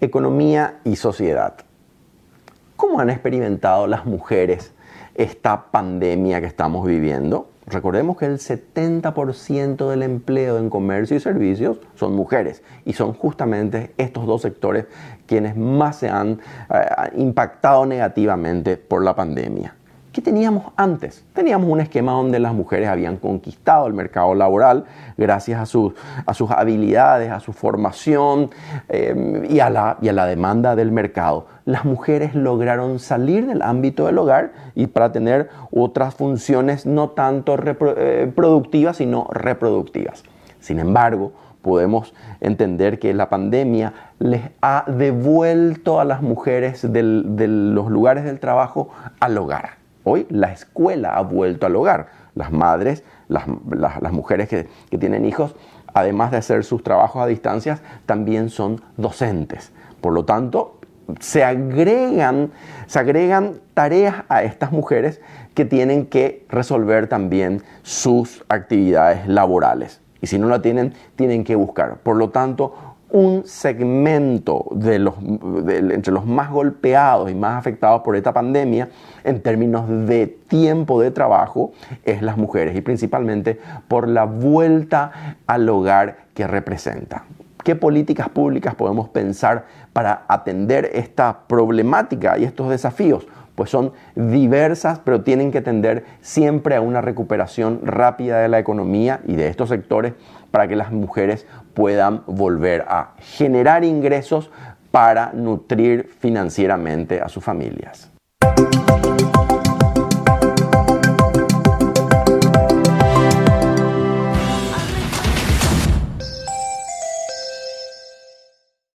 economía y sociedad. ¿Cómo han experimentado las mujeres esta pandemia que estamos viviendo? Recordemos que el 70% del empleo en comercio y servicios son mujeres y son justamente estos dos sectores quienes más se han eh, impactado negativamente por la pandemia. ¿Qué teníamos antes? Teníamos un esquema donde las mujeres habían conquistado el mercado laboral gracias a, sus, habilidades, a su formación eh, y, a la, y a la demanda del mercado. Las mujeres lograron salir del ámbito del hogar y para tener otras funciones no tanto eh, productivas, sino reproductivas. Sin embargo, podemos entender que la pandemia les ha devuelto a las mujeres de los lugares del trabajo al hogar Hoy la escuela ha vuelto al hogar. Las madres, las, mujeres que, tienen hijos, además de hacer sus trabajos a distancia, también son docentes. Por lo tanto, se agregan, se agregan tareas a estas mujeres que tienen que resolver también sus actividades laborales. Y si no la tienen, tienen que buscar. Por lo tanto, un segmento de los, entre los más golpeados y más afectados por esta pandemia en términos de tiempo de trabajo es las mujeres y principalmente por la vuelta al hogar que representa. ¿Qué políticas públicas podemos pensar para atender esta problemática y estos desafíos? Pues son diversas, pero tienen que tender siempre a una recuperación rápida de la economía y de estos sectores para que las mujeres puedan volver a generar ingresos para nutrir financieramente a sus familias.